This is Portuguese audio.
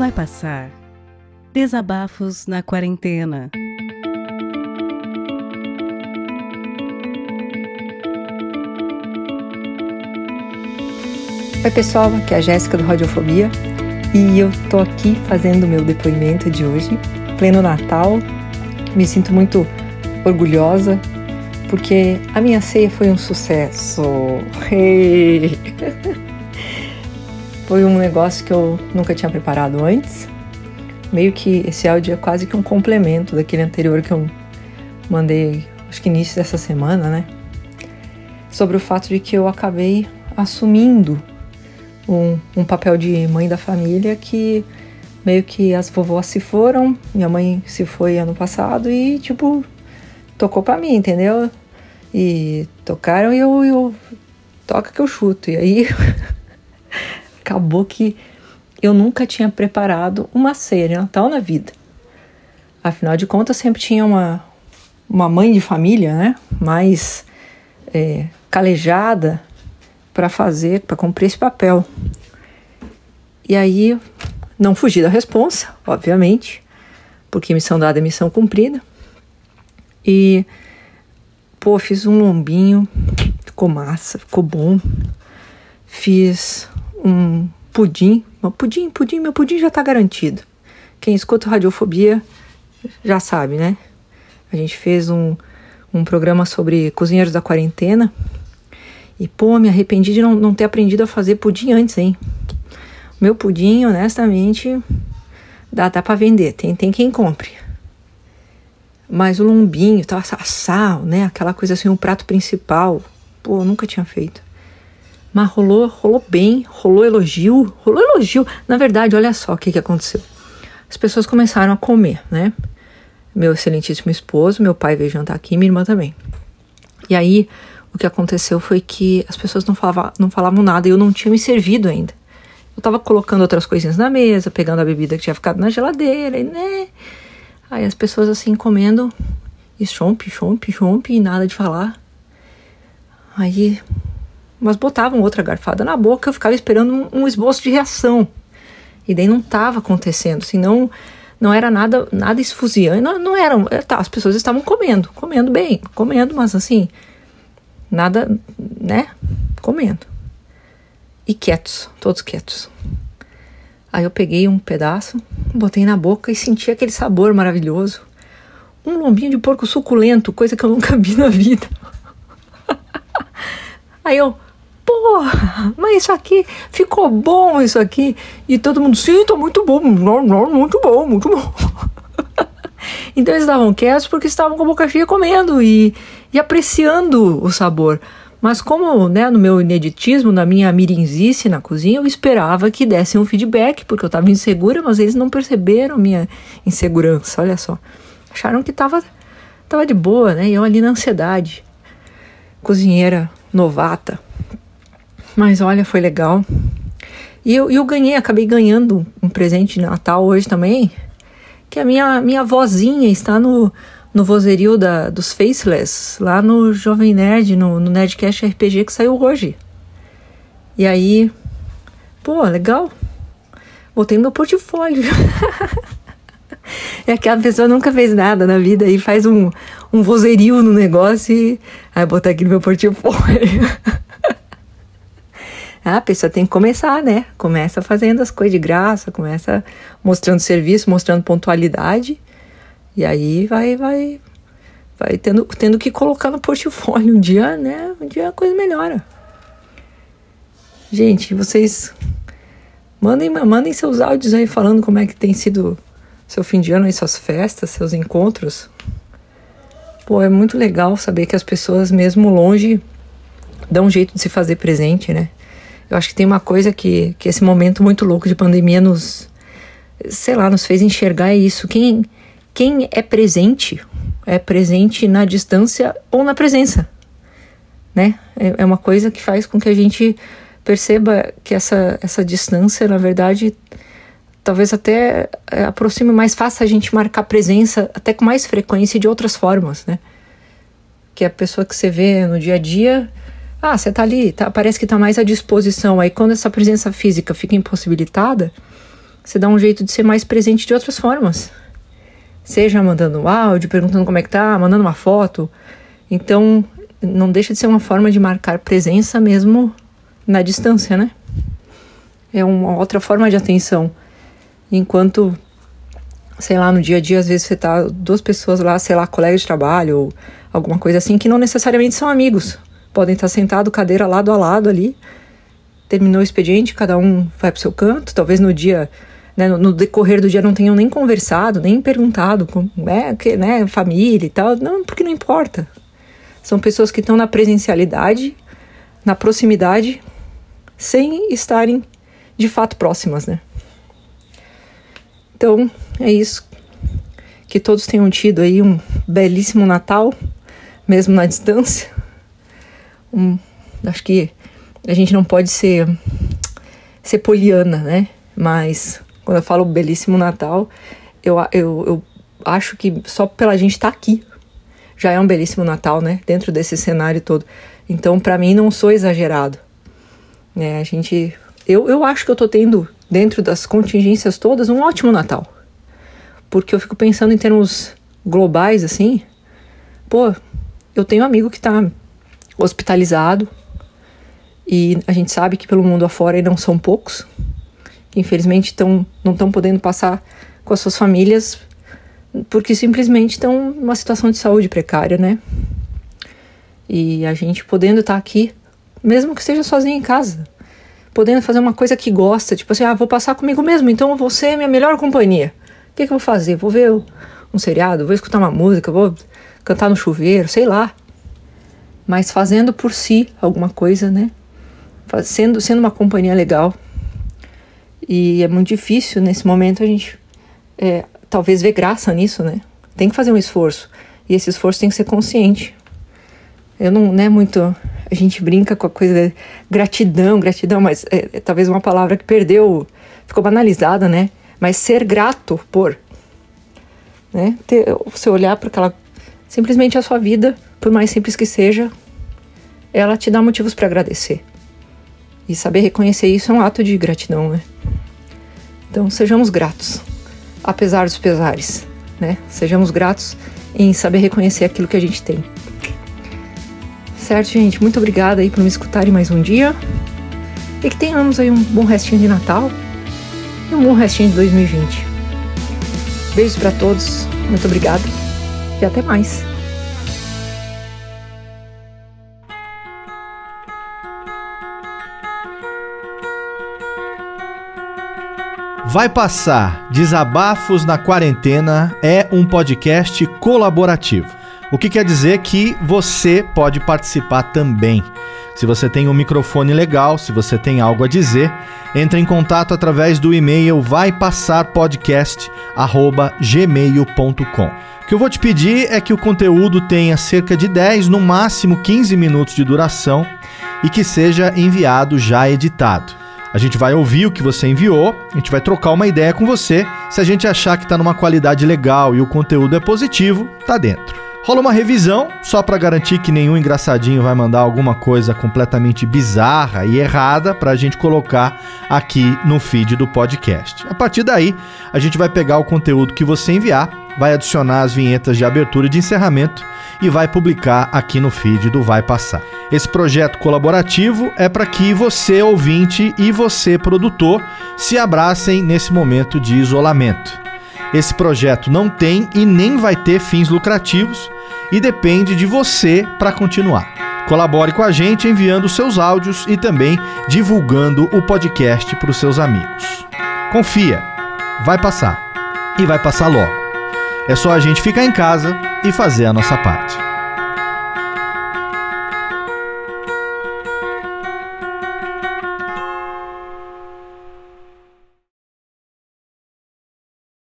Vai passar. Desabafos na quarentena. Oi pessoal, aqui é a Jéssica do Radiofobia e eu tô aqui fazendo meu depoimento de hoje, pleno Natal. Me sinto muito orgulhosa porque a minha ceia foi um sucesso. Hey! Foi um negócio que eu nunca tinha preparado antes. Meio que esse áudio é quase que um complemento daquele anterior que eu mandei, acho que início dessa semana, né? Sobre o fato de que eu acabei assumindo um, um papel de mãe da família que meio que as vovós se foram, minha mãe se foi ano passado e, tipo, tocou pra mim, entendeu? E tocaram e eu, eu toca que eu chuto. E aí acabou que eu nunca tinha preparado uma ceia de Natal na vida. Afinal de contas, sempre tinha uma, uma mãe de família, né? Mais é, calejada para fazer, para cumprir esse papel. E aí, não fugi da responsa, obviamente, porque missão dada é missão cumprida. E, pô, fiz um lombinho, ficou massa, ficou bom. Fiz um pudim, um pudim, pudim, meu pudim já tá garantido. Quem escuta radiofobia já sabe, né? A gente fez um, um programa sobre cozinheiros da quarentena. E, pô, me arrependi de não, não ter aprendido a fazer pudim antes, hein? Meu pudim, honestamente, dá, dá pra vender. Tem, tem quem compre. Mas o lombinho, tá, sal, né? Aquela coisa assim, um prato principal. Pô, nunca tinha feito. Mas rolou, rolou bem, rolou elogio, rolou elogio. Na verdade, olha só o que, que aconteceu. As pessoas começaram a comer, né? Meu excelentíssimo esposo, meu pai veio jantar aqui, minha irmã também. E aí, o que aconteceu foi que as pessoas não falavam, não falavam nada e eu não tinha me servido ainda. Eu tava colocando outras coisinhas na mesa, pegando a bebida que tinha ficado na geladeira, e né? Aí as pessoas assim comendo, e chompe, chompe, chompe, e nada de falar. Aí mas botavam outra garfada na boca, eu ficava esperando um, um esboço de reação. E daí não estava acontecendo, assim, não, era nada, nada esfuziante, não, não eram, é, tá, as pessoas estavam comendo, comendo bem, comendo, mas assim, nada, né, comendo. E quietos, todos quietos. Aí eu peguei um pedaço, botei na boca e senti aquele sabor maravilhoso. Um lombinho de porco suculento, coisa que eu nunca vi na vida. Aí eu, mas isso aqui ficou bom, isso aqui. E todo mundo, sim, tá muito bom, muito bom, muito bom. então eles estavam quietos porque estavam com a boca cheia comendo e, e apreciando o sabor. Mas como, né, no meu ineditismo, na minha mirinzice na cozinha, eu esperava que dessem um feedback, porque eu estava insegura, mas eles não perceberam minha insegurança, olha só. Acharam que tava, tava de boa, né, e eu ali na ansiedade. Cozinheira novata, mas olha, foi legal. E eu, eu ganhei, acabei ganhando um presente de Natal hoje também, que a minha, minha vozinha está no, no vozerio da, dos Faceless, lá no Jovem Nerd, no, no Nerdcast RPG que saiu hoje. E aí, pô, legal. Botei no meu portfólio. é que a pessoa nunca fez nada na vida e faz um, um vozerio no negócio e aí botar aqui no meu portfólio. A pessoa tem que começar, né? Começa fazendo as coisas de graça, começa mostrando serviço, mostrando pontualidade. E aí vai, vai, vai tendo, tendo que colocar no portfólio um dia, né? Um dia a coisa melhora. Gente, vocês mandem, mandem seus áudios aí falando como é que tem sido seu fim de ano aí, suas festas, seus encontros. Pô, é muito legal saber que as pessoas, mesmo longe, dão um jeito de se fazer presente, né? Eu acho que tem uma coisa que, que esse momento muito louco de pandemia nos, sei lá, nos fez enxergar é isso. Quem, quem é presente, é presente na distância ou na presença, né? É, é uma coisa que faz com que a gente perceba que essa, essa distância, na verdade, talvez até é, aproxime mais fácil a gente marcar presença até com mais frequência de outras formas, né? Que a pessoa que você vê no dia a dia ah, você tá ali, tá, parece que tá mais à disposição. Aí quando essa presença física fica impossibilitada, você dá um jeito de ser mais presente de outras formas. Seja mandando um áudio, perguntando como é que tá, mandando uma foto. Então, não deixa de ser uma forma de marcar presença mesmo na distância, né? É uma outra forma de atenção. Enquanto, sei lá, no dia a dia, às vezes você tá duas pessoas lá, sei lá, colegas de trabalho ou alguma coisa assim, que não necessariamente são amigos. Podem estar sentados, cadeira lado a lado ali. Terminou o expediente, cada um vai pro seu canto. Talvez no dia, né, no, decorrer do dia não tenham nem conversado, nem perguntado como é, que, né, família e tal. Não, porque não importa. São pessoas que estão na presencialidade, na proximidade, sem estarem de fato próximas, né? Então, é isso. Que todos tenham tido aí um belíssimo Natal, mesmo na distância. Um, acho que a gente não pode ser ser poliana, né? Mas quando eu falo belíssimo Natal, eu, eu, eu acho que só pela gente estar tá aqui já é um belíssimo Natal, né? Dentro desse cenário todo. Então, para mim, não sou exagerado. É, a gente, eu, eu acho que eu tô tendo dentro das contingências todas um ótimo Natal, porque eu fico pensando em termos globais assim. Pô, eu tenho um amigo que tá hospitalizado e a gente sabe que pelo mundo afora não são poucos que infelizmente tão, não estão podendo passar com as suas famílias porque simplesmente estão numa situação de saúde precária, né? E a gente podendo estar tá aqui, mesmo que esteja sozinho em casa, podendo fazer uma coisa que gosta, tipo assim, ah, vou passar comigo mesmo, então você é minha melhor companhia. O que, que eu vou fazer? Vou ver um seriado, vou escutar uma música, vou cantar no chuveiro, sei lá. Mas fazendo por si alguma coisa, né? Sendo, sendo uma companhia legal. E é muito difícil nesse momento a gente é, talvez ver graça nisso, né? Tem que fazer um esforço. E esse esforço tem que ser consciente. Eu não, não é muito. A gente brinca com a coisa gratidão, gratidão, mas é, é talvez uma palavra que perdeu, ficou banalizada, né? Mas ser grato por. Né? Ter, você olhar para aquela. Simplesmente a sua vida, por mais simples que seja, ela te dá motivos para agradecer. E saber reconhecer isso é um ato de gratidão, né? Então sejamos gratos apesar dos pesares, né? Sejamos gratos em saber reconhecer aquilo que a gente tem. Certo, gente? Muito obrigada aí por me escutarem mais um dia. E que tenhamos aí um bom restinho de Natal e um bom restinho de 2020. Beijos para todos, muito obrigada e até mais. Vai Passar Desabafos na Quarentena é um podcast colaborativo. O que quer dizer que você pode participar também. Se você tem um microfone legal, se você tem algo a dizer, entre em contato através do e-mail vaipassarpodcast@gmail.com. O que eu vou te pedir é que o conteúdo tenha cerca de 10, no máximo 15 minutos de duração e que seja enviado já editado. A gente vai ouvir o que você enviou, a gente vai trocar uma ideia com você. Se a gente achar que está numa qualidade legal e o conteúdo é positivo, tá dentro. Rola uma revisão, só para garantir que nenhum engraçadinho vai mandar alguma coisa completamente bizarra e errada para a gente colocar aqui no feed do podcast. A partir daí, a gente vai pegar o conteúdo que você enviar, vai adicionar as vinhetas de abertura e de encerramento e vai publicar aqui no feed do Vai Passar. Esse projeto colaborativo é para que você, ouvinte, e você, produtor, se abracem nesse momento de isolamento. Esse projeto não tem e nem vai ter fins lucrativos e depende de você para continuar. Colabore com a gente enviando seus áudios e também divulgando o podcast para os seus amigos. Confia, vai passar e vai passar logo. É só a gente ficar em casa e fazer a nossa parte.